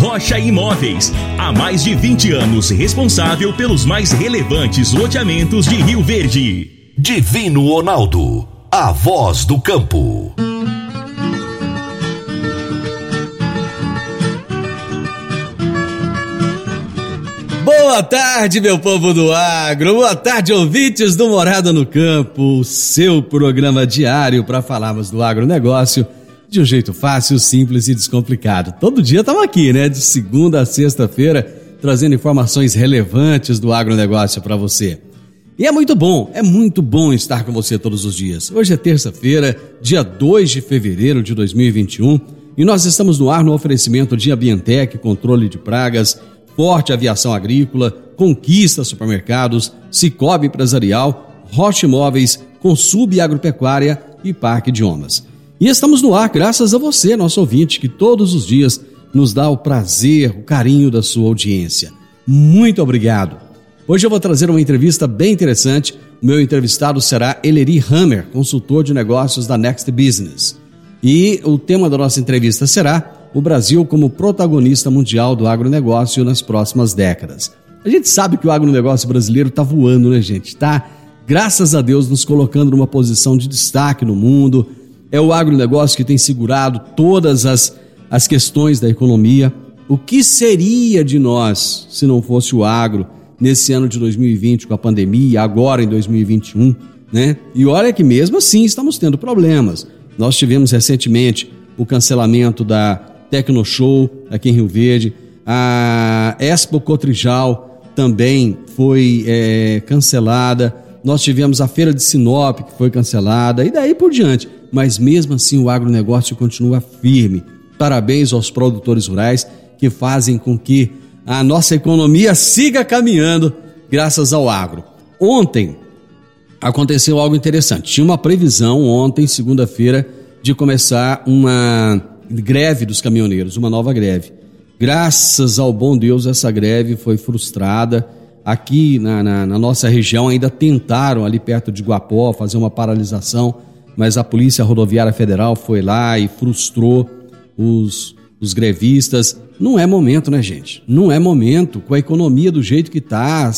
Rocha Imóveis. Há mais de 20 anos responsável pelos mais relevantes loteamentos de Rio Verde. Divino Ronaldo. A voz do campo. Boa tarde, meu povo do agro. Boa tarde, ouvintes do Morada no Campo, seu programa diário para falarmos do agronegócio de um jeito fácil, simples e descomplicado. Todo dia estamos aqui, né? De segunda a sexta-feira, trazendo informações relevantes do agronegócio para você. E é muito bom, é muito bom estar com você todos os dias. Hoje é terça-feira, dia 2 de fevereiro de 2021, e nós estamos no ar no oferecimento de Ambientec, controle de pragas, Forte Aviação Agrícola, Conquista Supermercados, Cicobi Empresarial, Rocha Imóveis, Consub Agropecuária e Parque Idiomas. E estamos no ar graças a você, nosso ouvinte, que todos os dias nos dá o prazer, o carinho da sua audiência. Muito obrigado. Hoje eu vou trazer uma entrevista bem interessante. O meu entrevistado será Eleri Hammer, consultor de negócios da Next Business. E o tema da nossa entrevista será o Brasil como protagonista mundial do agronegócio nas próximas décadas. A gente sabe que o agronegócio brasileiro está voando, né, gente? Está, graças a Deus, nos colocando numa posição de destaque no mundo. É o agronegócio que tem segurado todas as, as questões da economia. O que seria de nós se não fosse o agro nesse ano de 2020 com a pandemia, agora em 2021, né? E olha que mesmo assim estamos tendo problemas. Nós tivemos recentemente o cancelamento da Tecnoshow aqui em Rio Verde. A Expo Cotrijal também foi é, cancelada. Nós tivemos a Feira de Sinop, que foi cancelada, e daí por diante. Mas mesmo assim o agronegócio continua firme. Parabéns aos produtores rurais que fazem com que a nossa economia siga caminhando graças ao agro. Ontem aconteceu algo interessante. Tinha uma previsão ontem, segunda-feira, de começar uma greve dos caminhoneiros, uma nova greve. Graças ao bom Deus, essa greve foi frustrada. Aqui na, na, na, nossa região ainda tentaram, ali perto de Guapó, fazer uma paralisação, mas a Polícia Rodoviária Federal foi lá e frustrou os, os grevistas. Não é momento, né, gente? Não é momento, com a economia do jeito que está,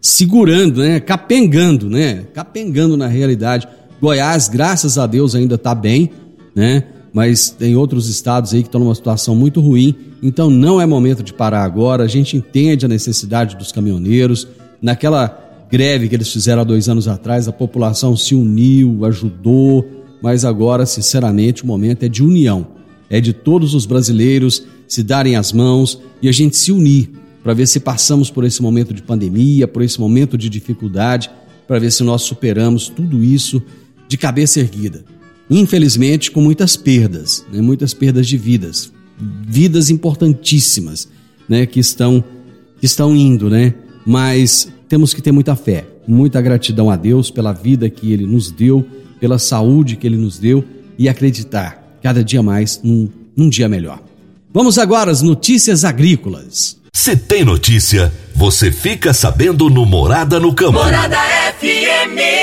segurando, né? Capengando, né? Capengando na realidade. Goiás, graças a Deus, ainda está bem, né? Mas tem outros estados aí que estão numa situação muito ruim, então não é momento de parar agora. A gente entende a necessidade dos caminhoneiros. Naquela greve que eles fizeram há dois anos atrás, a população se uniu, ajudou, mas agora, sinceramente, o momento é de união. É de todos os brasileiros se darem as mãos e a gente se unir para ver se passamos por esse momento de pandemia, por esse momento de dificuldade, para ver se nós superamos tudo isso de cabeça erguida infelizmente com muitas perdas, né? muitas perdas de vidas, vidas importantíssimas, né? que estão que estão indo, né? Mas temos que ter muita fé, muita gratidão a Deus pela vida que Ele nos deu, pela saúde que Ele nos deu e acreditar cada dia mais num, num dia melhor. Vamos agora às notícias agrícolas. Se tem notícia, você fica sabendo no Morada no Campo. Morada FM.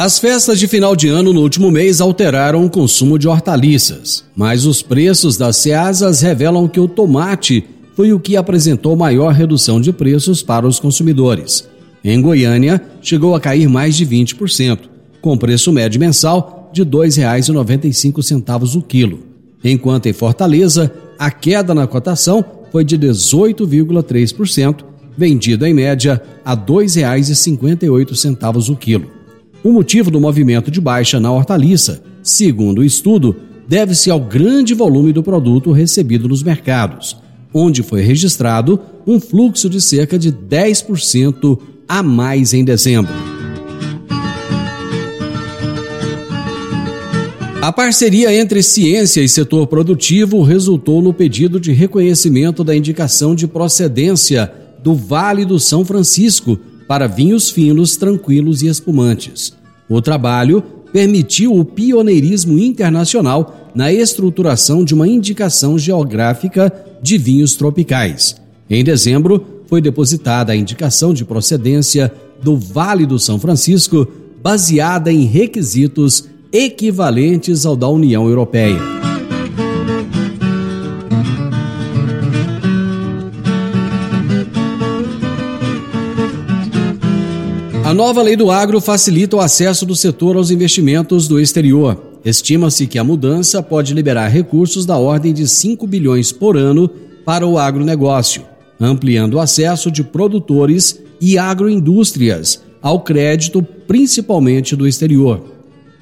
As festas de final de ano no último mês alteraram o consumo de hortaliças, mas os preços das ceasas revelam que o tomate foi o que apresentou maior redução de preços para os consumidores. Em Goiânia, chegou a cair mais de 20%, com preço médio mensal de R$ 2,95 o quilo, enquanto em Fortaleza, a queda na cotação foi de 18,3%, vendido em média a R$ 2,58 o quilo. O motivo do movimento de baixa na hortaliça, segundo o estudo, deve-se ao grande volume do produto recebido nos mercados, onde foi registrado um fluxo de cerca de 10% a mais em dezembro. A parceria entre ciência e setor produtivo resultou no pedido de reconhecimento da indicação de procedência do Vale do São Francisco para vinhos finos, tranquilos e espumantes. O trabalho permitiu o pioneirismo internacional na estruturação de uma indicação geográfica de vinhos tropicais. Em dezembro, foi depositada a indicação de procedência do Vale do São Francisco, baseada em requisitos equivalentes ao da União Europeia. A nova lei do agro facilita o acesso do setor aos investimentos do exterior. Estima-se que a mudança pode liberar recursos da ordem de 5 bilhões por ano para o agronegócio, ampliando o acesso de produtores e agroindústrias ao crédito, principalmente do exterior.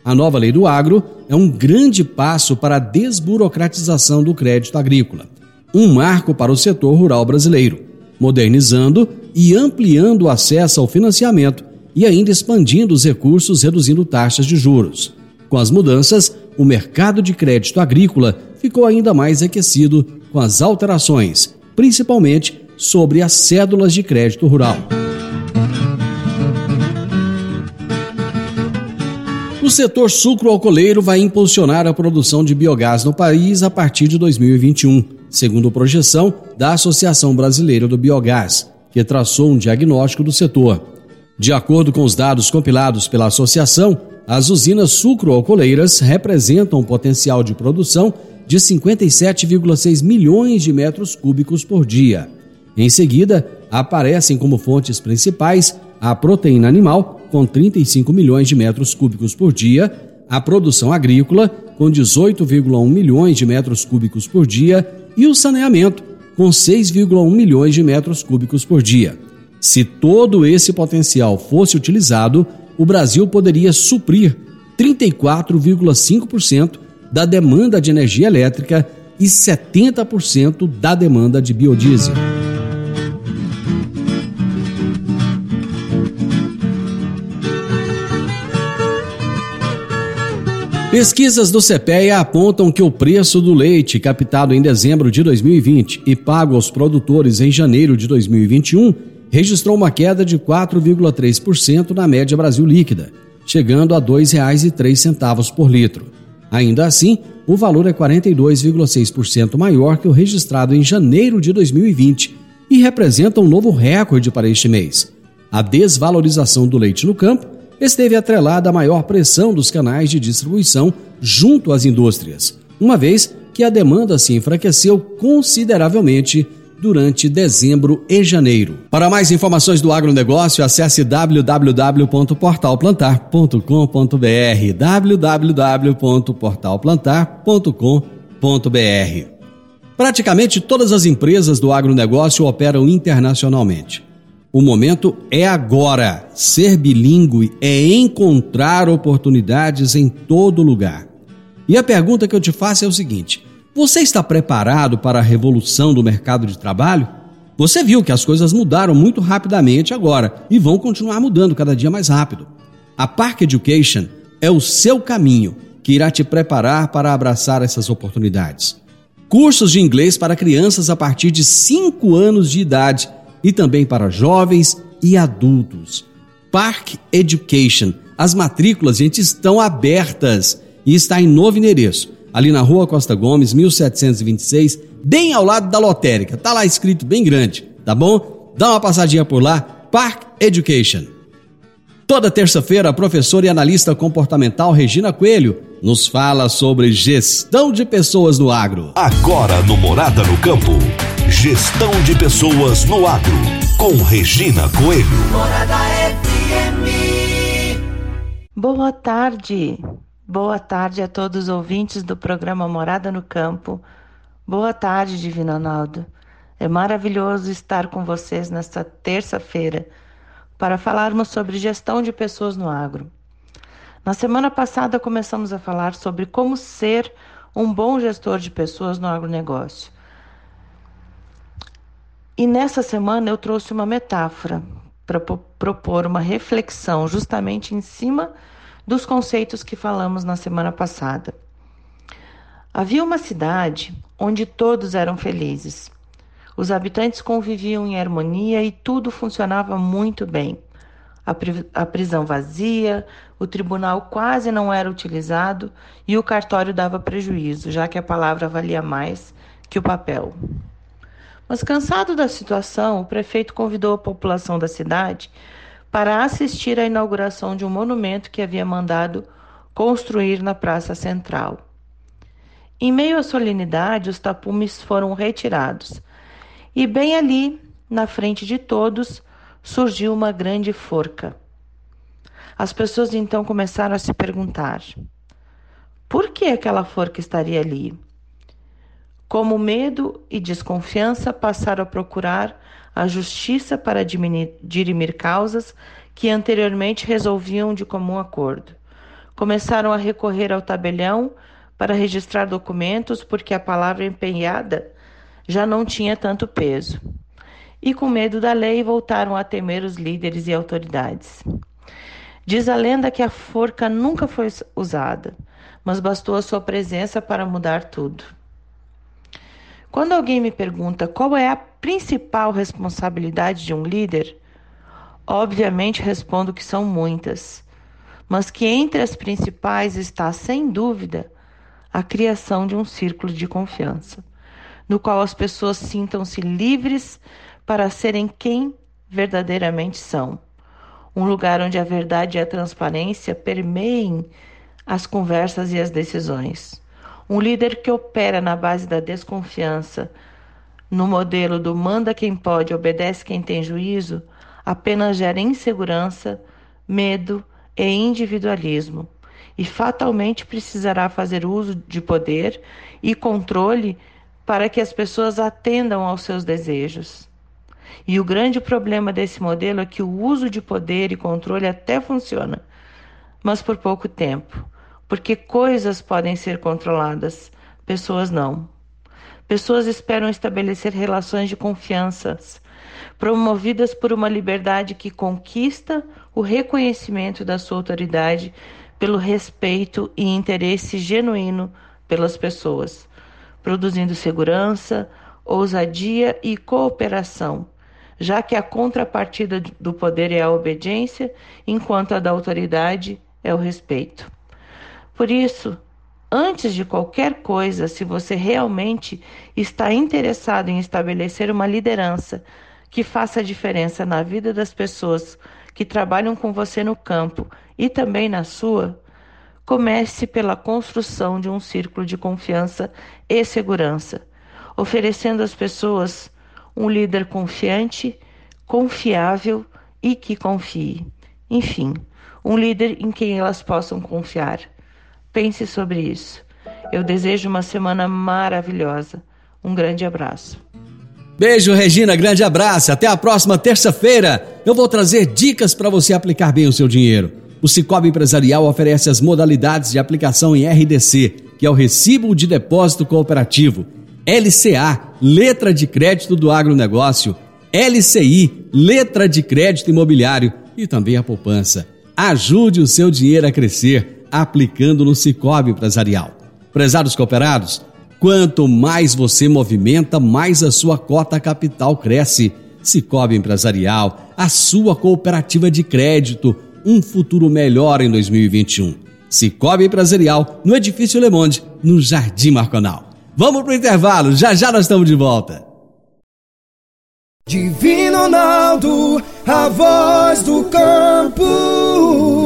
A nova lei do agro é um grande passo para a desburocratização do crédito agrícola, um marco para o setor rural brasileiro, modernizando e ampliando o acesso ao financiamento e ainda expandindo os recursos, reduzindo taxas de juros. Com as mudanças, o mercado de crédito agrícola ficou ainda mais aquecido com as alterações, principalmente sobre as cédulas de crédito rural. O setor sucro-alcooleiro vai impulsionar a produção de biogás no país a partir de 2021, segundo projeção da Associação Brasileira do Biogás, que traçou um diagnóstico do setor. De acordo com os dados compilados pela associação, as usinas sucro-alcooleiras representam um potencial de produção de 57,6 milhões de metros cúbicos por dia. Em seguida, aparecem como fontes principais a proteína animal, com 35 milhões de metros cúbicos por dia, a produção agrícola, com 18,1 milhões de metros cúbicos por dia, e o saneamento, com 6,1 milhões de metros cúbicos por dia. Se todo esse potencial fosse utilizado, o Brasil poderia suprir 34,5% da demanda de energia elétrica e 70% da demanda de biodiesel. Pesquisas do CPEA apontam que o preço do leite captado em dezembro de 2020 e pago aos produtores em janeiro de 2021 registrou uma queda de 4,3% na média Brasil líquida, chegando a R$ 2,03 por litro. Ainda assim, o valor é 42,6% maior que o registrado em janeiro de 2020 e representa um novo recorde para este mês. A desvalorização do leite no campo esteve atrelada à maior pressão dos canais de distribuição junto às indústrias, uma vez que a demanda se enfraqueceu consideravelmente durante dezembro e janeiro. Para mais informações do agronegócio, acesse www.portalplantar.com.br www.portalplantar.com.br Praticamente todas as empresas do agronegócio operam internacionalmente. O momento é agora. Ser bilíngue é encontrar oportunidades em todo lugar. E a pergunta que eu te faço é o seguinte: você está preparado para a revolução do mercado de trabalho? Você viu que as coisas mudaram muito rapidamente agora e vão continuar mudando cada dia mais rápido. A Park Education é o seu caminho que irá te preparar para abraçar essas oportunidades. Cursos de inglês para crianças a partir de 5 anos de idade e também para jovens e adultos. Park Education. As matrículas, gente, estão abertas e está em novo endereço, ali na Rua Costa Gomes, 1726, bem ao lado da lotérica. Tá lá escrito bem grande, tá bom? Dá uma passadinha por lá. Park Education. Toda terça-feira, a professora e analista comportamental Regina Coelho nos fala sobre gestão de pessoas no agro. Agora no Morada no Campo. Gestão de pessoas no agro, com Regina Coelho. Morada FM. Boa tarde. Boa tarde a todos os ouvintes do programa Morada no Campo. Boa tarde, Divino Ronaldo. É maravilhoso estar com vocês nesta terça-feira para falarmos sobre gestão de pessoas no agro. Na semana passada começamos a falar sobre como ser um bom gestor de pessoas no agronegócio. E nessa semana eu trouxe uma metáfora para propor uma reflexão justamente em cima dos conceitos que falamos na semana passada. Havia uma cidade onde todos eram felizes. Os habitantes conviviam em harmonia e tudo funcionava muito bem. A, pri a prisão vazia, o tribunal quase não era utilizado e o cartório dava prejuízo, já que a palavra valia mais que o papel. Mas cansado da situação, o prefeito convidou a população da cidade para assistir à inauguração de um monumento que havia mandado construir na Praça Central. Em meio à solenidade, os tapumes foram retirados e bem ali, na frente de todos, surgiu uma grande forca. As pessoas então começaram a se perguntar: por que aquela forca estaria ali? Como medo e desconfiança passaram a procurar a justiça para dirimir causas que anteriormente resolviam de comum acordo. Começaram a recorrer ao tabelião para registrar documentos porque a palavra empenhada já não tinha tanto peso. E com medo da lei, voltaram a temer os líderes e autoridades. Diz a lenda que a forca nunca foi usada, mas bastou a sua presença para mudar tudo. Quando alguém me pergunta qual é a principal responsabilidade de um líder, obviamente respondo que são muitas, mas que entre as principais está, sem dúvida, a criação de um círculo de confiança no qual as pessoas sintam-se livres para serem quem verdadeiramente são. Um lugar onde a verdade e a transparência permeiem as conversas e as decisões. Um líder que opera na base da desconfiança, no modelo do manda quem pode, obedece quem tem juízo, apenas gera insegurança, medo e individualismo, e fatalmente precisará fazer uso de poder e controle para que as pessoas atendam aos seus desejos. E o grande problema desse modelo é que o uso de poder e controle até funciona, mas por pouco tempo, porque coisas podem ser controladas, pessoas não. Pessoas esperam estabelecer relações de confiança, promovidas por uma liberdade que conquista o reconhecimento da sua autoridade pelo respeito e interesse genuíno pelas pessoas produzindo segurança, ousadia e cooperação, já que a contrapartida do poder é a obediência, enquanto a da autoridade é o respeito. Por isso, antes de qualquer coisa, se você realmente está interessado em estabelecer uma liderança que faça diferença na vida das pessoas que trabalham com você no campo e também na sua, Comece pela construção de um círculo de confiança e segurança, oferecendo às pessoas um líder confiante, confiável e que confie. Enfim, um líder em quem elas possam confiar. Pense sobre isso. Eu desejo uma semana maravilhosa. Um grande abraço. Beijo, Regina, grande abraço. Até a próxima terça-feira. Eu vou trazer dicas para você aplicar bem o seu dinheiro. O Cicobi Empresarial oferece as modalidades de aplicação em RDC, que é o Recibo de Depósito Cooperativo, LCA, Letra de Crédito do Agronegócio, LCI, Letra de Crédito Imobiliário e também a poupança. Ajude o seu dinheiro a crescer aplicando no Cicobi Empresarial. Prezados cooperados, quanto mais você movimenta, mais a sua cota capital cresce. Cicobi Empresarial, a sua cooperativa de crédito um futuro melhor em 2021. Cicobi Empresarial, no Edifício Le Monde, no Jardim Marconal. Vamos pro intervalo, já já nós estamos de volta. Divino Ronaldo, a voz do campo.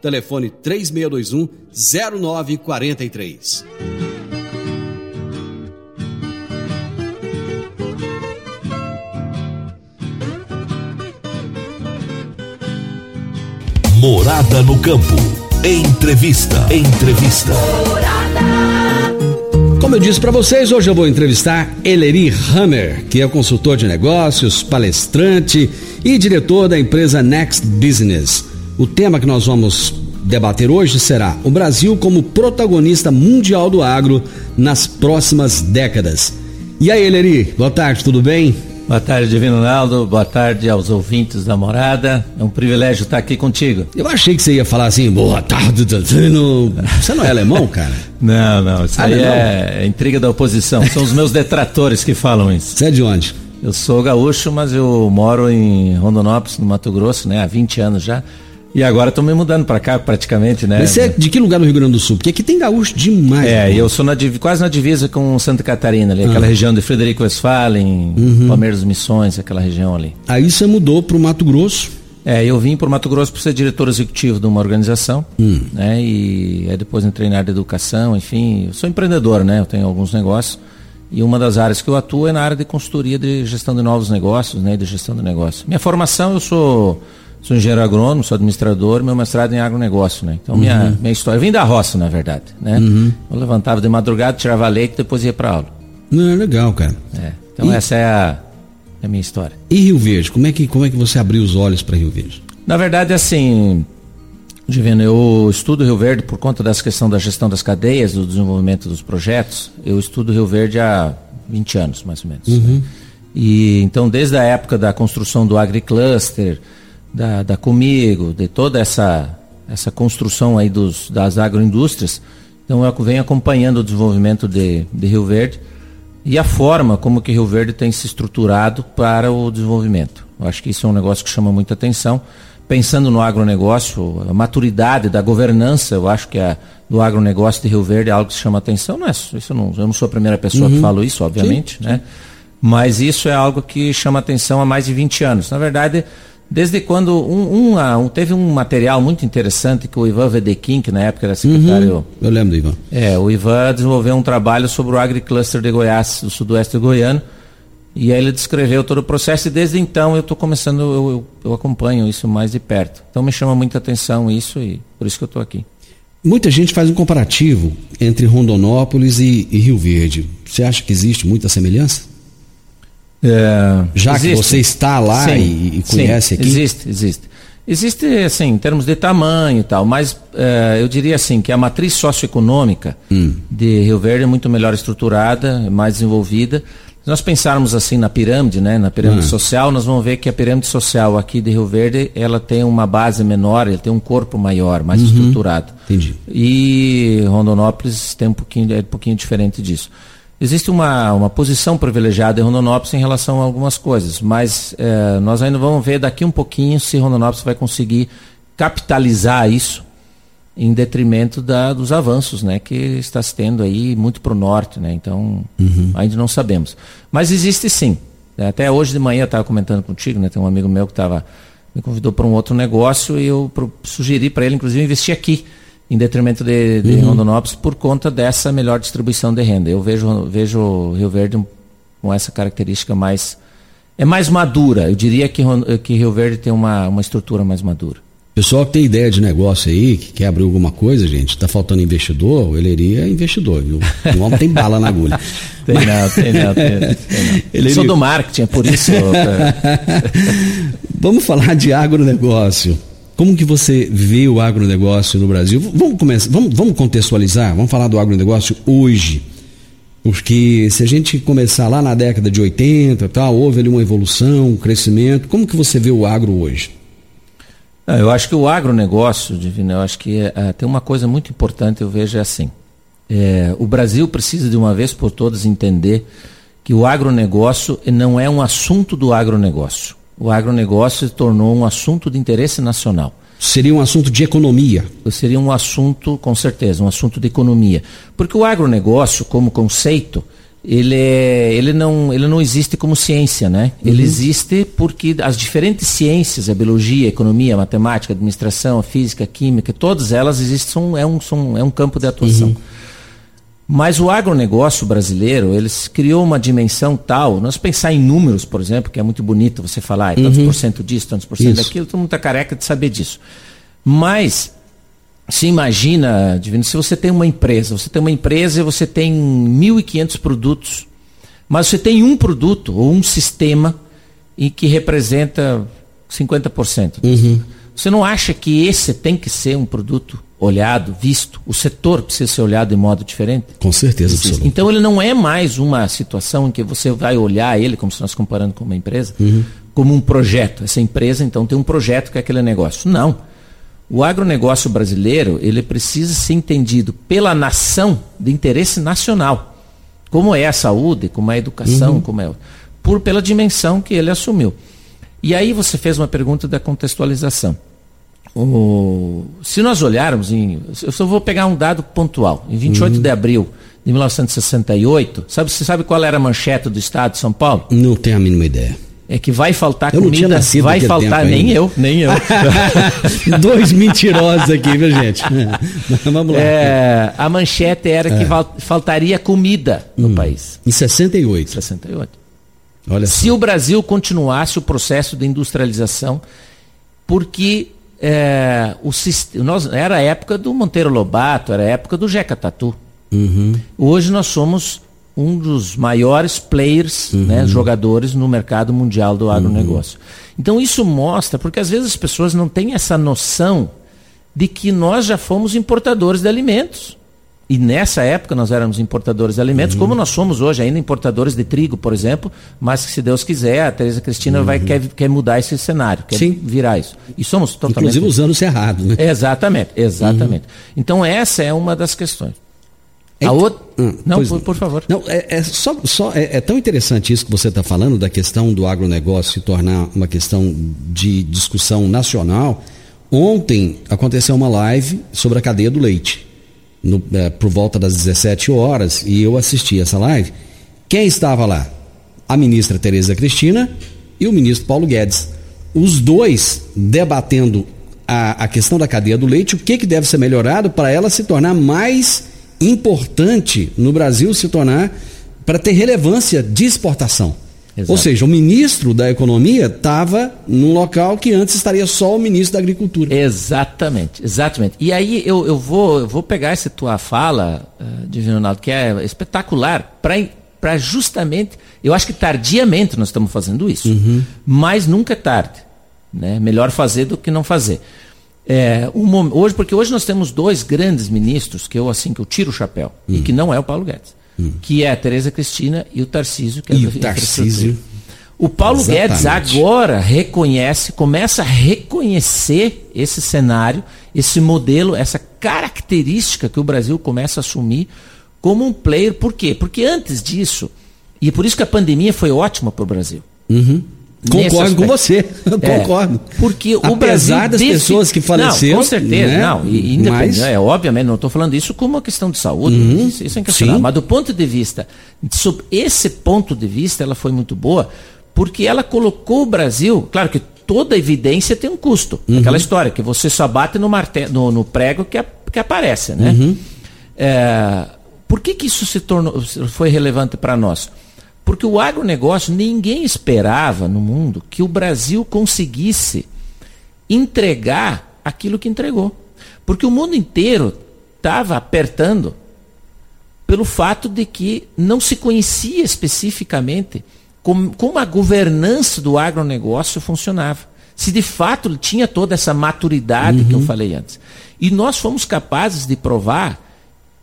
Telefone 3621 0943. Morada no campo. Entrevista. Entrevista. Como eu disse para vocês, hoje eu vou entrevistar Eleri Hammer, que é consultor de negócios, palestrante e diretor da empresa Next Business. O tema que nós vamos debater hoje será o Brasil como protagonista mundial do agro nas próximas décadas. E aí, Eleri, boa tarde, tudo bem? Boa tarde, Divino Ronaldo. Boa tarde aos ouvintes da morada. É um privilégio estar aqui contigo. Eu achei que você ia falar assim, boa tarde, Divino. Você não é alemão, cara? não, não. Isso aí é, é intriga da oposição. São os meus detratores que falam isso. Você é de onde? Eu sou gaúcho, mas eu moro em Rondonópolis, no Mato Grosso, né? Há 20 anos já. E agora estou me mudando para cá praticamente, né? Você é de que lugar no Rio Grande do Sul? Porque aqui tem gaúcho demais. É, eu sou na, quase na divisa com Santa Catarina, ali, ah. aquela região de Frederico Westphalen, uhum. Palmeiras Missões, aquela região ali. Aí você mudou para o Mato Grosso? É, eu vim para o Mato Grosso para ser diretor executivo de uma organização, hum. né? E aí depois entrei na área de educação, enfim, eu sou empreendedor, né? Eu tenho alguns negócios. E uma das áreas que eu atuo é na área de consultoria de gestão de novos negócios, né? De gestão de negócios. Minha formação, eu sou Sou engenheiro agrônomo, sou administrador, meu mestrado em agronegócio, né? Então, uhum. minha, minha história. Eu vim da roça, na verdade, né? Uhum. Eu levantava de madrugada, tirava leite, depois ia para aula. Não, é legal, cara. É. Então, e... essa é a, é a, minha história. E Rio Verde? Como é que, como é que você abriu os olhos para Rio Verde? Na verdade, assim, Divino, eu estudo Rio Verde por conta dessa questão da gestão das cadeias, do desenvolvimento dos projetos. Eu estudo Rio Verde há 20 anos, mais ou menos. Uhum. Né? E então, desde a época da construção do AgriCluster, da, da Comigo, de toda essa, essa construção aí dos, das agroindústrias. Então eu venho acompanhando o desenvolvimento de, de Rio Verde e a forma como que Rio Verde tem se estruturado para o desenvolvimento. Eu acho que isso é um negócio que chama muita atenção. Pensando no agronegócio, a maturidade da governança, eu acho que a, do agronegócio de Rio Verde é algo que chama atenção. Não é, isso não, eu não sou a primeira pessoa uhum. que falo isso, obviamente, sim, né? Sim. Mas isso é algo que chama atenção há mais de 20 anos. Na verdade, Desde quando um, um, um, teve um material muito interessante que o Ivan Vedekin, que na época era secretário. Uhum, eu lembro do Ivan. É, o Ivan desenvolveu um trabalho sobre o AgriCluster de Goiás, do sudoeste goiano. E aí ele descreveu todo o processo e desde então eu estou começando, eu, eu, eu, acompanho isso mais de perto. Então me chama muita atenção isso e por isso que eu estou aqui. Muita gente faz um comparativo entre Rondonópolis e, e Rio Verde. Você acha que existe muita semelhança? É, Já existe. que você está lá sim, e, e, conhece sim, aqui? Existe, existe. Existe, assim, em termos de tamanho e tal, mas é, eu diria assim que a matriz socioeconômica hum. de Rio Verde é muito melhor estruturada, mais desenvolvida. Se nós pensarmos assim na pirâmide, né, na pirâmide hum. social, nós vamos ver que a pirâmide social aqui de Rio Verde, ela tem uma base menor, ele tem um corpo maior, mais uhum. estruturado. Entendi. E Rondonópolis tem um pouquinho, é um pouquinho diferente disso. Existe uma, uma posição privilegiada em Rondonópolis em relação a algumas coisas, mas é, nós ainda vamos ver daqui um pouquinho se Rondonópolis vai conseguir capitalizar isso em detrimento da, dos avanços né, que está se tendo aí muito para o norte. Né, então, uhum. ainda não sabemos. Mas existe sim. Até hoje de manhã eu estava comentando contigo, né, tem um amigo meu que tava, me convidou para um outro negócio e eu pro, sugeri para ele, inclusive, investir aqui em detrimento de, de uhum. Rondonópolis por conta dessa melhor distribuição de renda. Eu vejo, vejo Rio Verde com essa característica mais. É mais madura. Eu diria que, que Rio Verde tem uma, uma estrutura mais madura. Pessoal que tem ideia de negócio aí, que quer abrir alguma coisa, gente, está faltando investidor, o Eleria é investidor, viu? O homem tem bala na agulha. tem, Mas... não, tem não, tem, tem não. Sou do marketing, é por isso. Vamos falar de agronegócio. Como que você vê o agronegócio no Brasil? Vamos começar, vamos, vamos contextualizar, vamos falar do agronegócio hoje. Porque se a gente começar lá na década de 80, tal, houve ali uma evolução, um crescimento. Como que você vê o agro hoje? Ah, eu acho que o agronegócio, Divino, eu acho que é, tem uma coisa muito importante, eu vejo é assim. É, o Brasil precisa de uma vez por todas entender que o agronegócio não é um assunto do agronegócio o agronegócio se tornou um assunto de interesse nacional. Seria um assunto de economia? Seria um assunto, com certeza, um assunto de economia. Porque o agronegócio, como conceito, ele, é, ele, não, ele não existe como ciência, né? Uhum. Ele existe porque as diferentes ciências, a biologia, a economia, a matemática, a administração, a física, a química, todas elas existem, são, é, um, são, é um campo de atuação. Uhum. Mas o agronegócio brasileiro, eles criou uma dimensão tal, nós pensar em números, por exemplo, que é muito bonito você falar, é tantos uhum. por cento disso, tantos por cento daquilo, todo mundo está careca de saber disso. Mas se imagina, Divino, se você tem uma empresa, você tem uma empresa e você tem 1.500 produtos, mas você tem um produto ou um sistema em que representa 50%. Uhum. Você não acha que esse tem que ser um produto olhado, visto? O setor precisa ser olhado de modo diferente? Com certeza, absoluta. Então ele não é mais uma situação em que você vai olhar ele, como se nós comparando com uma empresa, uhum. como um projeto. Essa empresa, então, tem um projeto que é aquele negócio. Não. O agronegócio brasileiro, ele precisa ser entendido pela nação de interesse nacional. Como é a saúde, como é a educação, uhum. como é... Por, pela dimensão que ele assumiu. E aí você fez uma pergunta da contextualização. O, se nós olharmos em. Eu só vou pegar um dado pontual. Em 28 uhum. de abril de 1968, sabe, você sabe qual era a manchete do Estado de São Paulo? Não tenho a mínima ideia. É que vai faltar eu comida. Não vai faltar, nem eu, nem eu. Dois mentirosos aqui, viu, gente? Vamos lá. É, a manchete era é. que faltaria comida no hum. país. Em 68. 68. Olha Se só. o Brasil continuasse o processo de industrialização, porque é, o, nós, era a época do Monteiro Lobato, era a época do Jeca Tatu. Uhum. Hoje nós somos um dos maiores players, uhum. né, jogadores no mercado mundial do agronegócio. Uhum. Então isso mostra, porque às vezes as pessoas não têm essa noção de que nós já fomos importadores de alimentos. E nessa época nós éramos importadores de alimentos, uhum. como nós somos hoje ainda importadores de trigo, por exemplo, mas se Deus quiser, a Tereza Cristina uhum. vai, quer, quer mudar esse cenário, quer Sim. virar isso. E somos totalmente. Inclusive usando o cerrado, né? Exatamente, exatamente. Uhum. Então essa é uma das questões. É a outra. Hum, não, por, por, favor. Não, é, é só, só é, é, tão interessante isso que você está falando, da questão do agronegócio se tornar uma questão de discussão nacional. Ontem aconteceu uma live sobre a cadeia do leite no, é, por volta das 17 horas e eu assisti essa live. Quem estava lá? A ministra Tereza Cristina e o ministro Paulo Guedes. Os dois debatendo a, a questão da cadeia do leite, o que, que deve ser melhorado para ela se tornar mais importante no Brasil, se tornar para ter relevância de exportação. Exato. Ou seja, o ministro da Economia estava num local que antes estaria só o ministro da Agricultura. Exatamente, exatamente. E aí eu, eu, vou, eu vou pegar essa tua fala, uh, Divino Ronaldo, que é espetacular, para justamente. Eu acho que tardiamente nós estamos fazendo isso, uhum. mas nunca é tarde. Né? Melhor fazer do que não fazer. É, um, hoje, porque hoje nós temos dois grandes ministros que eu assim que eu tiro o chapéu uhum. e que não é o Paulo Guedes hum. que é a Tereza Cristina e o Tarcísio, que é e o Tarcísio. O Paulo Exatamente. Guedes agora reconhece, começa a reconhecer esse cenário, esse modelo, essa característica que o Brasil começa a assumir como um player. Por quê? Porque antes disso, e por isso que a pandemia foi ótima para o Brasil. Uhum. Concordo com você, é, concordo. Porque o Apesar das pessoas que faleceram. Não, com certeza, né? não. E, Mas... é, obviamente, não estou falando isso como uma questão de saúde, uhum, isso, isso é inquestionável. Mas do ponto de vista, sob esse ponto de vista, ela foi muito boa, porque ela colocou o Brasil, claro que toda evidência tem um custo. Uhum. Aquela história que você só bate no, no, no prego que, que aparece, né? Uhum. É, por que, que isso se tornou, foi relevante para nós? Porque o agronegócio, ninguém esperava no mundo que o Brasil conseguisse entregar aquilo que entregou. Porque o mundo inteiro estava apertando pelo fato de que não se conhecia especificamente como, como a governança do agronegócio funcionava. Se de fato tinha toda essa maturidade uhum. que eu uhum. falei antes. E nós fomos capazes de provar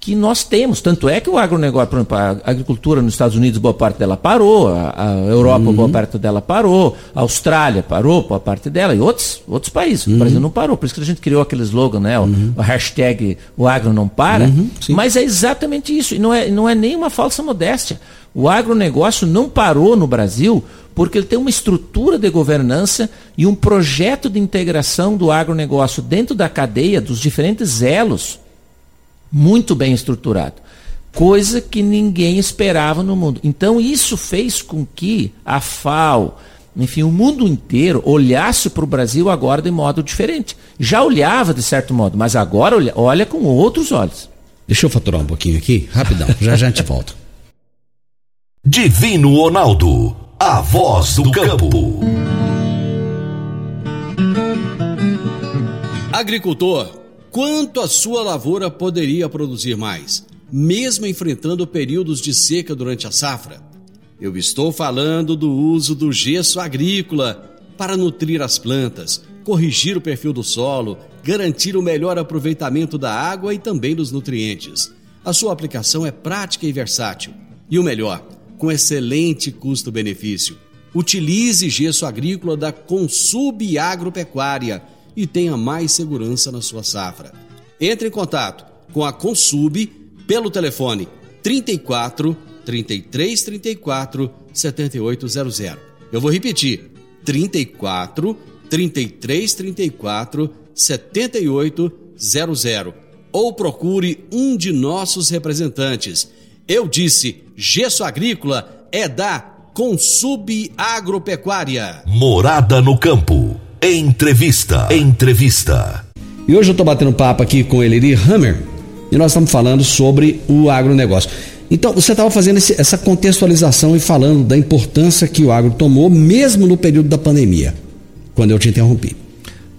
que nós temos. Tanto é que o agronegócio, por exemplo, a agricultura nos Estados Unidos, boa parte dela parou, a, a Europa, uhum. boa parte dela parou, a Austrália parou, boa parte dela, e outros, outros países. Uhum. O Brasil não parou. Por isso que a gente criou aquele slogan, né? Uhum. O, hashtag o agro não para. Uhum. Mas é exatamente isso. E não é, não é nem uma falsa modéstia. O agronegócio não parou no Brasil porque ele tem uma estrutura de governança e um projeto de integração do agronegócio dentro da cadeia, dos diferentes elos muito bem estruturado. Coisa que ninguém esperava no mundo. Então, isso fez com que a FAO, enfim, o mundo inteiro olhasse para o Brasil agora de modo diferente. Já olhava de certo modo, mas agora olha, olha com outros olhos. Deixa eu faturar um pouquinho aqui, rapidão, já já a gente volta. Divino Ronaldo, a voz do campo. Agricultor quanto a sua lavoura poderia produzir mais, mesmo enfrentando períodos de seca durante a safra. Eu estou falando do uso do gesso agrícola para nutrir as plantas, corrigir o perfil do solo, garantir o melhor aproveitamento da água e também dos nutrientes. A sua aplicação é prática e versátil. E o melhor, com excelente custo-benefício. Utilize gesso agrícola da Consub Agropecuária e tenha mais segurança na sua safra. Entre em contato com a Consub pelo telefone 34 33 34 7800. Eu vou repetir: 34 33 34 7800 ou procure um de nossos representantes. Eu disse: gesso agrícola é da Consub Agropecuária. Morada no campo. Entrevista. Entrevista. E hoje eu estou batendo papo aqui com Eleri Hammer e nós estamos falando sobre o agronegócio. Então, você estava fazendo esse, essa contextualização e falando da importância que o agro tomou, mesmo no período da pandemia, quando eu te interrompi.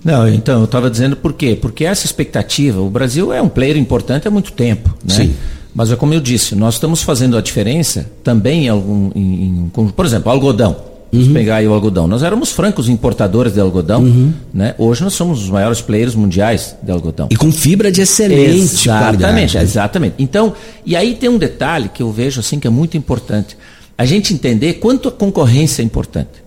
Não, então, eu estava dizendo por quê? Porque essa expectativa, o Brasil é um player importante há muito tempo, né? Sim. Mas é como eu disse, nós estamos fazendo a diferença também em algum. Em, em, por exemplo, algodão. Uhum. pegar aí o algodão. Nós éramos francos importadores de algodão, uhum. né? Hoje nós somos os maiores players mundiais de algodão. E com fibra de excelente exatamente, qualidade. Exatamente. Então, e aí tem um detalhe que eu vejo assim que é muito importante. A gente entender quanto a concorrência é importante.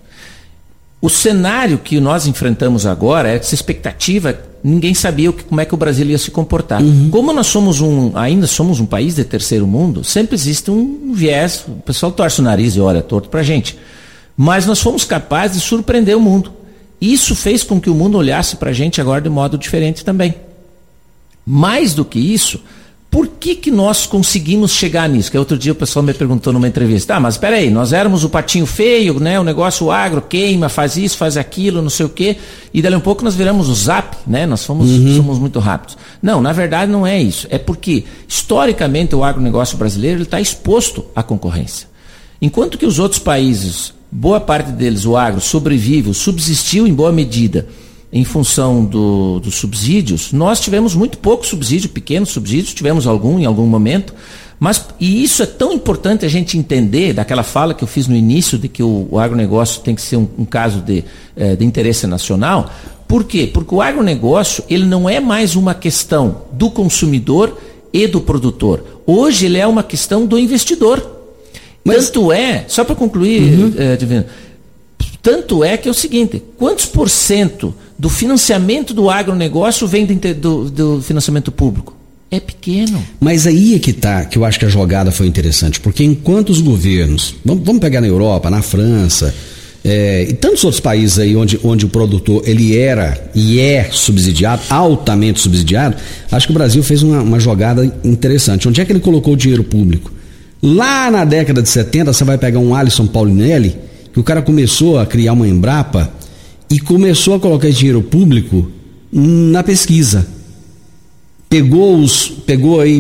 O cenário que nós enfrentamos agora, essa expectativa, ninguém sabia como é que o Brasil ia se comportar. Uhum. Como nós somos um, ainda somos um país de terceiro mundo, sempre existe um viés, o pessoal torce o nariz e olha torto para a gente mas nós fomos capazes de surpreender o mundo. Isso fez com que o mundo olhasse para a gente agora de modo diferente também. Mais do que isso, por que, que nós conseguimos chegar nisso? Que outro dia o pessoal me perguntou numa entrevista: ah, mas espera aí, nós éramos o patinho feio, né? O negócio agro queima, faz isso, faz aquilo, não sei o quê, e dali um pouco nós viramos o zap, né? Nós fomos, uhum. somos muito rápidos. Não, na verdade não é isso. É porque, historicamente, o agronegócio brasileiro está exposto à concorrência. Enquanto que os outros países boa parte deles, o agro, sobrevive, subsistiu em boa medida em função do, dos subsídios, nós tivemos muito pouco subsídio, pequenos subsídios, tivemos algum em algum momento, mas e isso é tão importante a gente entender, daquela fala que eu fiz no início, de que o, o agronegócio tem que ser um, um caso de, eh, de interesse nacional. Por quê? Porque o agronegócio ele não é mais uma questão do consumidor e do produtor. Hoje ele é uma questão do investidor. Mas... Tanto é, só para concluir, uhum. é, Divino, tanto é que é o seguinte: quantos por cento do financiamento do agronegócio vem do, do financiamento público? É pequeno. Mas aí é que tá, que eu acho que a jogada foi interessante, porque enquanto os governos, vamos, vamos pegar na Europa, na França, é, e tantos outros países aí onde, onde o produtor ele era e é subsidiado, altamente subsidiado, acho que o Brasil fez uma, uma jogada interessante. Onde é que ele colocou o dinheiro público? Lá na década de 70, você vai pegar um Alisson Paulinelli, que o cara começou a criar uma Embrapa e começou a colocar dinheiro público na pesquisa. Pegou os, pegou aí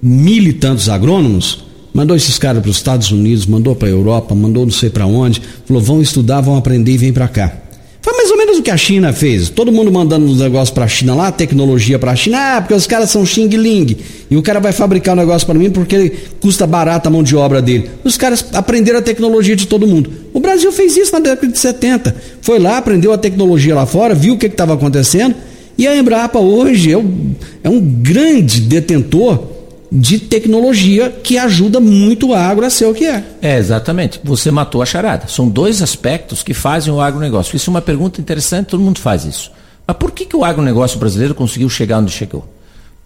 mil e tantos agrônomos, mandou esses caras para os Estados Unidos, mandou para a Europa, mandou não sei para onde, falou: vão estudar, vão aprender e vem para cá. Foi mais ou que a China fez. Todo mundo mandando os negócios para a China lá, tecnologia para a China. Ah, porque os caras são Xing Ling. E o cara vai fabricar um negócio para mim porque custa barato a mão de obra dele. Os caras aprenderam a tecnologia de todo mundo. O Brasil fez isso na década de 70. Foi lá, aprendeu a tecnologia lá fora, viu o que estava acontecendo. E a Embrapa hoje é um, é um grande detentor de tecnologia que ajuda muito o agro a ser o que é. É, exatamente. Você matou a charada. São dois aspectos que fazem o agronegócio. Isso é uma pergunta interessante, todo mundo faz isso. Mas por que, que o agronegócio brasileiro conseguiu chegar onde chegou?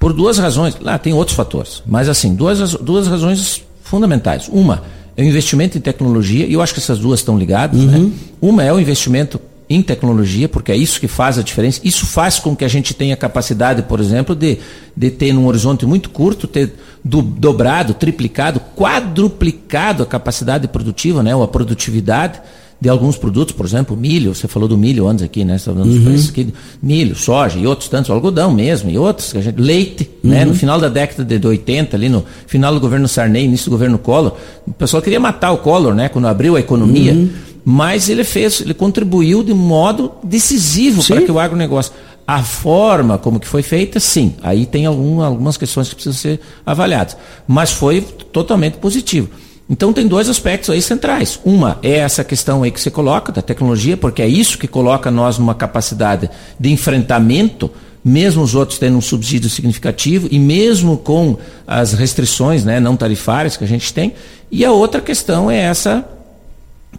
Por duas razões. Lá tem outros fatores. Mas assim, duas, duas razões fundamentais. Uma é o investimento em tecnologia, e eu acho que essas duas estão ligadas. Né? Uhum. Né? Uma é o investimento em tecnologia, porque é isso que faz a diferença. Isso faz com que a gente tenha capacidade, por exemplo, de, de ter num horizonte muito curto, ter do, dobrado, triplicado, quadruplicado a capacidade produtiva, né, ou a produtividade de alguns produtos, por exemplo, milho, você falou do milho antes aqui, né? Você tá dando uhum. aqui, milho, soja e outros tantos, algodão mesmo, e outros, leite, uhum. né? No final da década de 80, ali no final do governo Sarney, início do governo Collor, o pessoal queria matar o Collor, né? Quando abriu a economia. Uhum mas ele fez, ele contribuiu de modo decisivo Sim. para que o agronegócio. A forma como que foi feita, sim. Aí tem algum, algumas questões que precisam ser avaliadas. Mas foi totalmente positivo. Então tem dois aspectos aí centrais. Uma é essa questão aí que você coloca da tecnologia, porque é isso que coloca nós numa capacidade de enfrentamento, mesmo os outros tendo um subsídio significativo e mesmo com as restrições né, não tarifárias que a gente tem. E a outra questão é essa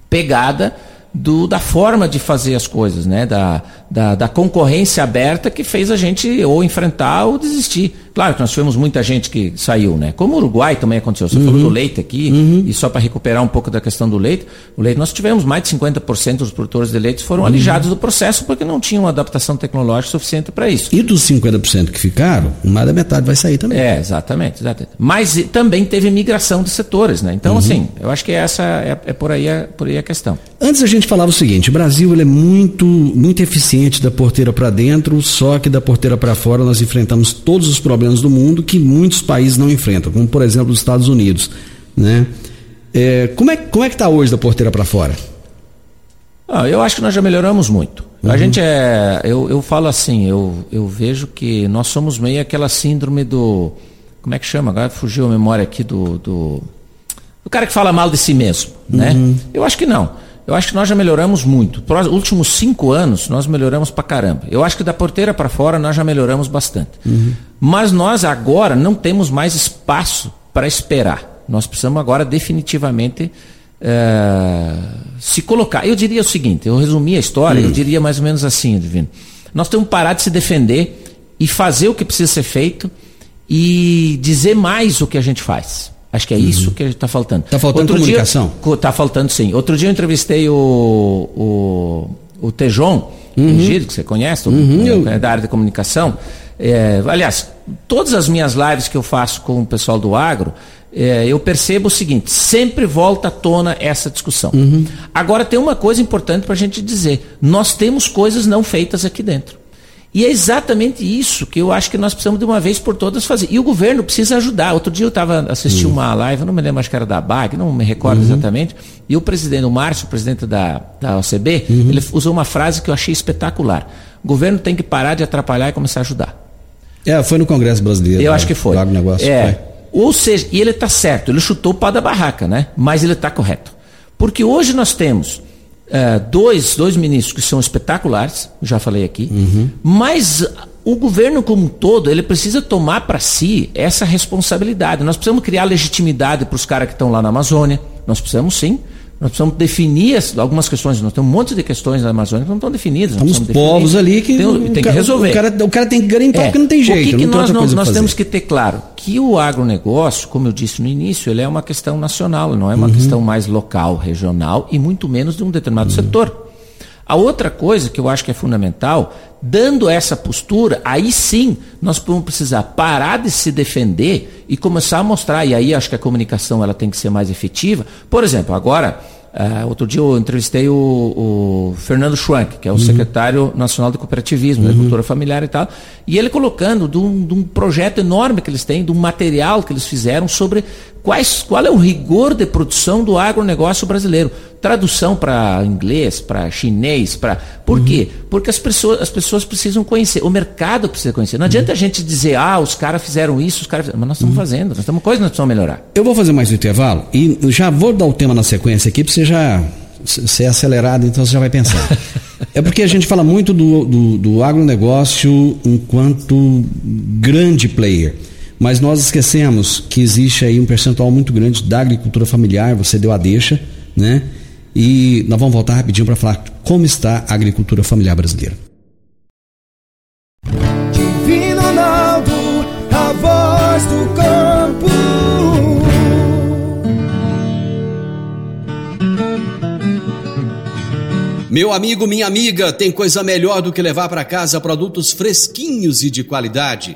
pegada do, da forma de fazer as coisas, né? Da, da, da, concorrência aberta que fez a gente ou enfrentar ou desistir. Claro que nós tivemos muita gente que saiu, né? Como o Uruguai também aconteceu. Você uhum. falou do leite aqui, uhum. e só para recuperar um pouco da questão do leite, o leite, nós tivemos mais de 50% dos produtores de leite foram uhum. alijados do processo porque não tinham adaptação tecnológica suficiente para isso. E dos 50% que ficaram, mais da metade vai sair também. É, exatamente. exatamente. Mas também teve migração de setores, né? Então, assim, eu acho que essa é, é por, aí a, por aí a questão. Antes a gente falava o seguinte, o Brasil ele é muito, muito eficiente da porteira para dentro, só que da porteira para fora nós enfrentamos todos os problemas do mundo que muitos países não enfrentam, como por exemplo os Estados Unidos, né? É, como é como é que está hoje da porteira para fora? Ah, eu acho que nós já melhoramos muito. Uhum. A gente é, eu, eu falo assim, eu, eu vejo que nós somos meio aquela síndrome do, como é que chama? Agora fugiu a memória aqui do, do, do cara que fala mal de si mesmo, né? Uhum. Eu acho que não. Eu acho que nós já melhoramos muito. Nos últimos cinco anos, nós melhoramos pra caramba. Eu acho que da porteira para fora nós já melhoramos bastante. Uhum. Mas nós agora não temos mais espaço para esperar. Nós precisamos agora definitivamente é, se colocar. Eu diria o seguinte: eu resumi a história, Uhum. eu diria mais ou menos assim, Divino. Nós temos que parar de se defender e fazer o que precisa ser feito e dizer mais o que a gente faz. Acho que é isso que está faltando. Tá faltando Outro comunicação? Co- Tá faltando sim. Outro dia eu entrevistei o, o, o Tejon, Giro, que você conhece, todo mundo, eu- é da área de comunicação. É, aliás, todas as minhas lives que eu faço com o pessoal do agro, é, eu percebo o seguinte: sempre volta à tona essa discussão. Agora tem uma coisa importante para a gente dizer: nós temos coisas não feitas aqui dentro. E é exatamente isso que eu acho que nós precisamos de uma vez por todas fazer. E o governo precisa ajudar. Outro dia eu estava assistindo uma live, não me lembro, acho que era da BAG, não me recordo exatamente. E o presidente, o Márcio, o presidente da, da OCB, ele usou uma frase que eu achei espetacular. O governo tem que parar de atrapalhar e começar a ajudar. É, foi no Congresso Brasileiro. Eu tá? acho que foi. Do agronegócio, é. foi. Ou seja, e ele está certo, ele chutou o pau da barraca, né? Mas ele está correto. Porque hoje nós temos eh, dois, dois ministros que são espetaculares, já falei aqui, Uhum. mas o governo como um todo, ele precisa tomar para si essa responsabilidade. Nós precisamos criar legitimidade para os caras que estão lá na Amazônia, nós precisamos sim. Nós precisamos definir as- algumas questões. Nós temos um monte de questões na Amazônia que não estão definidas. nós precisamos definir. povos ali que, tem, tem que cara- resolver. O cara, o cara tem que garimpar É. porque não tem jeito. O que, que não tem nós, nós pra temos que ter claro? Que o agronegócio, como eu disse no início, ele é uma questão nacional, não é Uhum. uma questão mais local, regional e muito menos de um determinado Uhum. setor. A outra coisa que eu acho que é fundamental, dando essa postura, aí sim nós vamos precisar parar de se defender e começar a mostrar, e aí acho que a comunicação ela tem que ser mais efetiva. Por exemplo, agora, ah, outro dia eu entrevistei o, o Fernando Schwank, que é o secretário nacional do cooperativismo, da agricultura familiar e tal, e ele colocando de um, de um projeto enorme que eles têm, de um material que eles fizeram sobre quais, qual é o rigor de produção do agronegócio brasileiro. Tradução para inglês, para chinês, para. Por quê? Porque as pessoas, as pessoas precisam conhecer, o mercado precisa conhecer. Não adianta a gente dizer, ah, os caras fizeram isso, os caras fizeram. Mas nós estamos fazendo, nós estamos coisas que nós precisamos melhorar. Eu vou fazer mais um intervalo e já vou dar o tema na sequência aqui para você já ser acelerado, então você já vai pensar. é porque a gente fala muito do, do, do agronegócio enquanto grande player. Mas nós esquecemos que existe aí um percentual muito grande da agricultura familiar, você deu a deixa, né? E nós vamos voltar rapidinho para falar como está a agricultura familiar brasileira. Divino Ronaldo, a voz do campo. Meu amigo, minha amiga, tem coisa melhor do que levar para casa produtos fresquinhos e de qualidade.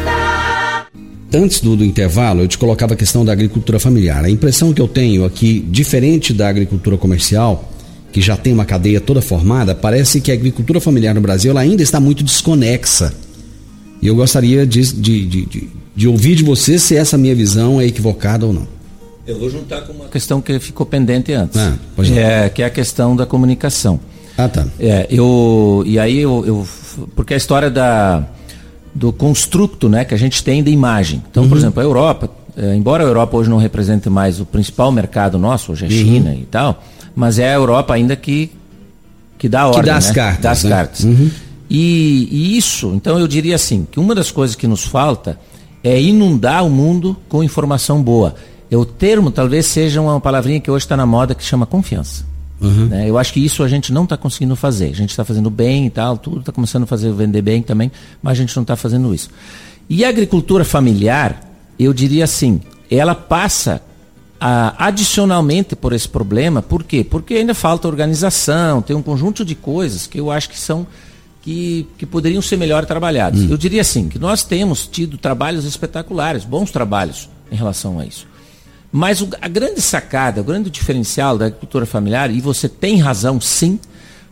Antes do, do, intervalo, eu te colocava a questão da agricultura familiar. A impressão que eu tenho aqui, diferente da agricultura comercial, que já tem uma cadeia toda formada, parece que a agricultura familiar no Brasil ainda está muito desconexa. E eu gostaria de, de, de, de, ouvir de você se essa minha visão é equivocada ou não. Eu vou juntar com uma questão que ficou pendente antes, ah, é, que é a questão da comunicação. Ah, tá. É, eu, e aí eu, eu porque a história da do construto né, que a gente tem de imagem. Então, uhum. por exemplo, a Europa, é, embora a Europa hoje não represente mais o principal mercado nosso, hoje é uhum. China e tal, mas é a Europa ainda que, que dá ordem. Que dá as né? cartas. Dá as né? cartas. Uhum. E, e isso, então eu diria assim, que uma das coisas que nos falta é inundar o mundo com informação boa. E o termo talvez seja uma palavrinha que hoje está na moda que chama confiança. Uhum. Né? Eu acho que isso a gente não está conseguindo fazer. A gente está fazendo bem e tal, tudo está começando a fazer vender bem também, mas a gente não está fazendo isso. E a agricultura familiar, eu diria assim, ela passa a, adicionalmente por esse problema, por quê? Porque ainda falta organização, tem um conjunto de coisas que eu acho que são que, que poderiam ser melhor trabalhados. Hum. Eu diria assim, que nós temos tido trabalhos espetaculares, bons trabalhos em relação a isso. Mas o, a grande sacada, o grande diferencial da agricultura familiar, e você tem razão sim,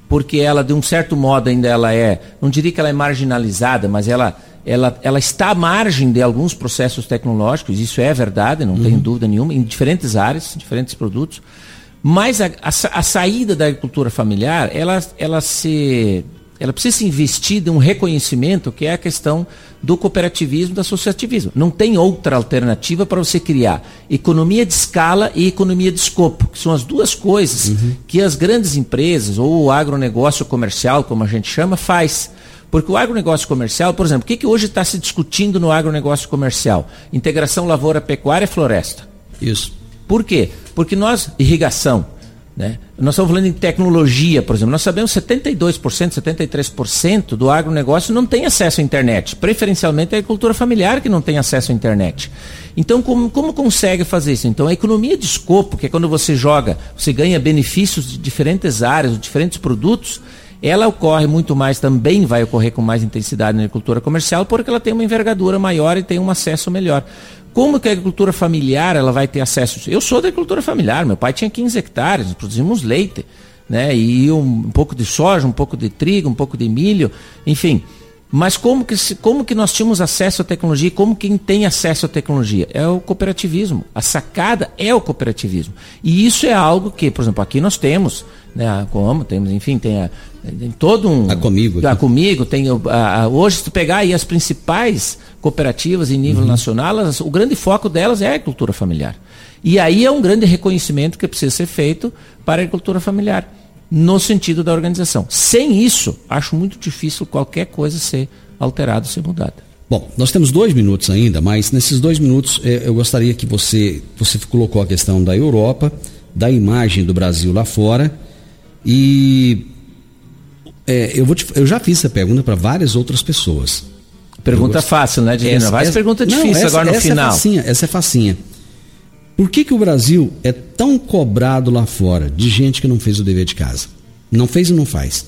porque ela, de um certo modo, ainda ela é, não diria que ela é marginalizada, mas ela, ela, ela está à margem de alguns processos tecnológicos, isso é verdade, não uhum. tenho dúvida nenhuma, em diferentes áreas, diferentes produtos. Mas a, a, a saída da agricultura familiar, ela, ela se ela precisa se investir de um reconhecimento que é a questão do cooperativismo, do associativismo. Não tem outra alternativa para você criar economia de escala e economia de escopo, que são as duas coisas uhum. que as grandes empresas ou o agronegócio comercial, como a gente chama, faz. Porque o agronegócio comercial, por exemplo, o que, que hoje está se discutindo no agronegócio comercial? Integração lavoura, pecuária e floresta. Isso. Por quê? Porque nós, irrigação, né? Nós estamos falando em tecnologia, por exemplo. Nós sabemos que 72%, 73% do agronegócio não tem acesso à internet. Preferencialmente é a agricultura familiar que não tem acesso à internet. Então, como, como consegue fazer isso? Então, a economia de escopo, que é quando você joga, você ganha benefícios de diferentes áreas, de diferentes produtos, ela ocorre muito mais, também vai ocorrer com mais intensidade na agricultura comercial, porque ela tem uma envergadura maior e tem um acesso melhor. Como que a agricultura familiar ela vai ter acesso? Eu sou da agricultura familiar, meu pai tinha 15 hectares, produzimos leite, né? E um, um pouco de soja, um pouco de trigo, um pouco de milho, enfim. Mas como que, como que nós tínhamos acesso à tecnologia? Como quem tem acesso à tecnologia? É o cooperativismo. A sacada é o cooperativismo. E isso é algo que, por exemplo, aqui nós temos, né, como temos, enfim, tem, a, tem todo um. A comigo. A comigo, tem. A, a, hoje, se tu pegar aí as principais cooperativas em nível uhum. nacional, elas, o grande foco delas é a agricultura familiar. E aí é um grande reconhecimento que precisa ser feito para a agricultura familiar no sentido da organização. Sem isso, acho muito difícil qualquer coisa ser alterada, ser mudada. Bom, nós temos dois minutos ainda, mas nesses dois minutos eh, eu gostaria que você, você colocou a questão da Europa, da imagem do Brasil lá fora e é, eu, vou te, eu já fiz essa pergunta para várias outras pessoas. Pergunta fácil, né, Divina? Vai pergunta difícil não, essa, agora no essa é final. É facinha, essa é facinha. Por que, que o Brasil é tão cobrado lá fora de gente que não fez o dever de casa? Não fez e não faz.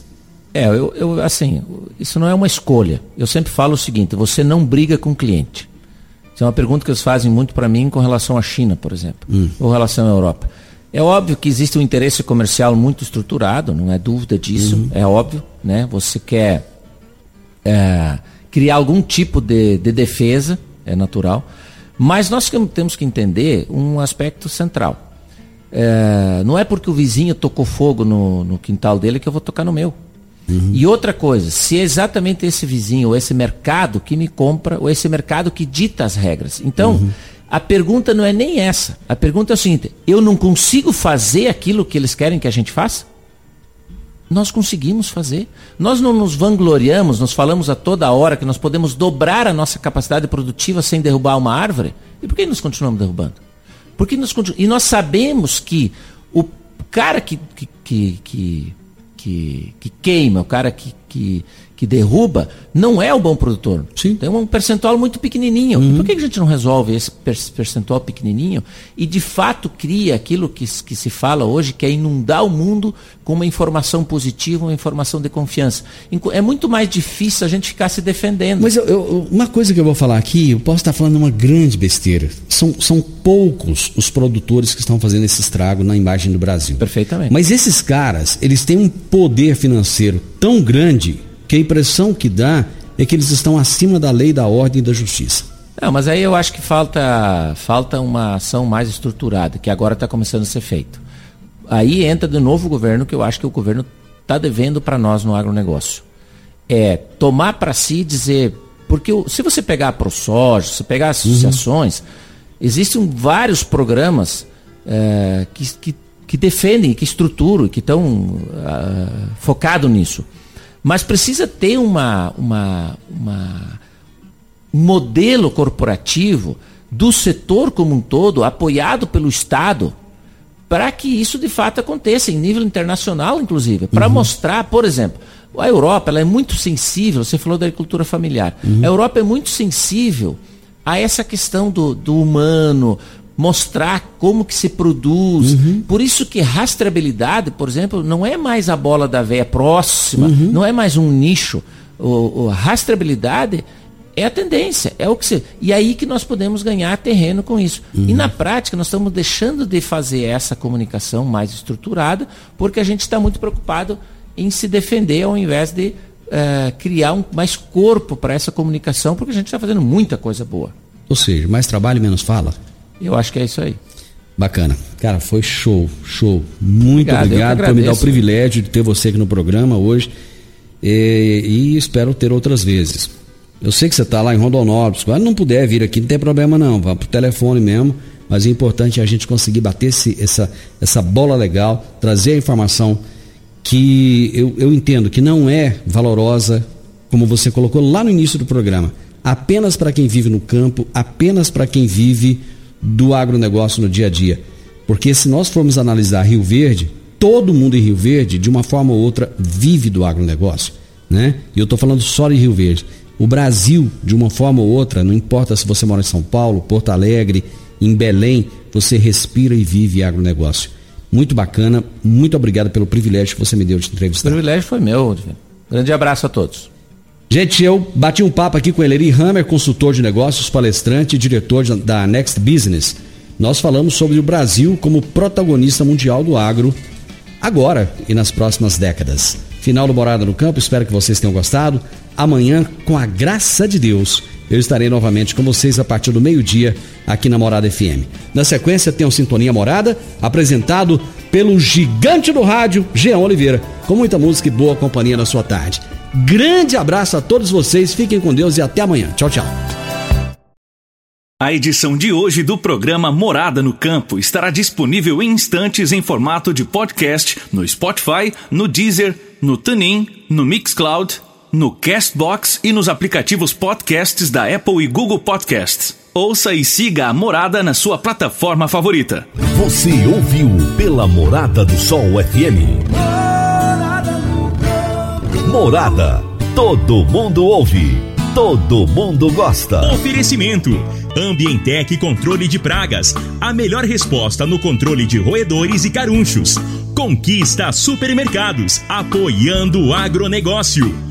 É, eu, eu assim, isso não é uma escolha. Eu sempre falo o seguinte: você não briga com o cliente. Isso é uma pergunta que eles fazem muito para mim com relação à China, por exemplo, hum. ou relação à Europa. É óbvio que existe um interesse comercial muito estruturado, não é dúvida disso, uhum. é óbvio, né? Você quer é, criar algum tipo de, de defesa, é natural. Mas nós temos que entender um aspecto central. É, não é porque o vizinho tocou fogo no, no, quintal dele que eu vou tocar no meu. Uhum. E outra coisa, se é exatamente esse vizinho ou esse mercado que me compra ou esse mercado que dita as regras. Então, uhum. A pergunta não é nem essa. A pergunta é o seguinte: eu não consigo fazer aquilo que eles querem que a gente faça? Nós conseguimos fazer. Nós não nos vangloriamos, nós falamos a toda hora que nós podemos dobrar a nossa capacidade produtiva sem derrubar uma árvore. E por que nós continuamos derrubando? Porque nós continu... E nós sabemos que o cara que, que, que, que, que, queima, o cara que, que, que derruba, não é o bom produtor. Sim. Tem um percentual muito pequenininho. Uhum. Por que a gente não resolve esse percentual pequenininho e de fato cria aquilo que, que se fala hoje, que é inundar o mundo com uma informação positiva, uma informação de confiança? É muito mais difícil a gente ficar se defendendo. Mas eu, eu, uma coisa que eu vou falar aqui, eu posso estar falando uma grande besteira. São, são poucos os produtores que estão fazendo esse estrago na imagem do Brasil. Perfeitamente. Mas esses caras, eles têm um poder financeiro tão grande que a impressão que dá é que eles estão acima da lei, da ordem e da justiça. Não, mas aí eu acho que falta, falta uma ação mais estruturada, que agora está começando a ser feito. Aí entra de novo o governo, que eu acho que o governo está devendo para nós no agronegócio. É tomar para si e dizer. Porque se você pegar a ProSoja, se pegar as uhum. associações, uhum. existem vários programas é, que, que, que, defendem, que estruturam, que estão uh, focados nisso. Mas precisa ter uma, uma, uma um modelo corporativo do setor como um todo, apoiado pelo Estado, para que isso de fato aconteça, em nível internacional, inclusive. Para uhum. mostrar, por exemplo, a Europa ela é muito sensível, você falou da agricultura familiar. Uhum. A Europa é muito sensível a essa questão do, do humano, mostrar como que se produz. Uhum. Por isso que rastreabilidade, por exemplo, não é mais a bola da veia próxima, uhum. não é mais um nicho. O, o, rastreabilidade é a tendência, é o que se. E aí que nós podemos ganhar terreno com isso. Uhum. E na prática, nós estamos deixando de fazer essa comunicação mais estruturada, porque a gente está muito preocupado em se defender ao invés de uh, criar um, mais corpo para essa comunicação, porque a gente está fazendo muita coisa boa. Ou seja, mais trabalho e menos fala? Eu acho que é isso aí. Bacana. Cara, foi show, show. Muito obrigado, obrigado por me dar o privilégio de ter você aqui no programa hoje. E, e espero ter outras vezes. Eu sei que você está lá em Rondonópolis. Quando não puder vir aqui, não tem problema não. Vá pro telefone mesmo. Mas o importante é a gente conseguir bater esse, essa, essa bola legal, trazer a informação que eu, eu entendo que não é valorosa, como você colocou lá no início do programa, apenas para quem vive no campo, apenas para quem vive do agronegócio no dia a dia. Porque se nós formos analisar Rio Verde, todo mundo em Rio Verde, de uma forma ou outra, vive do agronegócio. Né? E eu estou falando só de Rio Verde. O Brasil, de uma forma ou outra, não importa se você mora em São Paulo, Porto Alegre, em Belém, você respira e vive agronegócio. Muito bacana, muito obrigado pelo privilégio que você me deu de entrevistar. O privilégio foi meu. Grande abraço a todos. Gente, eu bati um papo aqui com Eleri Hammer, consultor de negócios, palestrante e diretor da Next Business. Nós falamos sobre o Brasil como protagonista mundial do agro agora e nas próximas décadas. Final do Morada no Campo, espero que vocês tenham gostado. Amanhã, com a graça de Deus, eu estarei novamente com vocês a partir do meio-dia aqui na Morada FM. Na sequência, tem o Sintonia Morada, apresentado pelo gigante do rádio, Jean Oliveira, com muita música e boa companhia na sua tarde. Grande abraço a todos vocês, fiquem com Deus e até amanhã. Tchau, tchau. A edição de hoje do programa Morada no Campo estará disponível em instantes em formato de podcast no Spotify, no Deezer, no TuneIn, no Mixcloud, no Castbox e nos aplicativos podcasts da Apple e Google Podcasts. Ouça e siga a Morada na sua plataforma favorita. Você ouviu pela Morada do Sol FM. Morada. Todo mundo ouve. Todo mundo gosta. Oferecimento: Ambientec Controle de Pragas. A melhor resposta no controle de roedores e carunchos. Conquista Supermercados. Apoiando o agronegócio.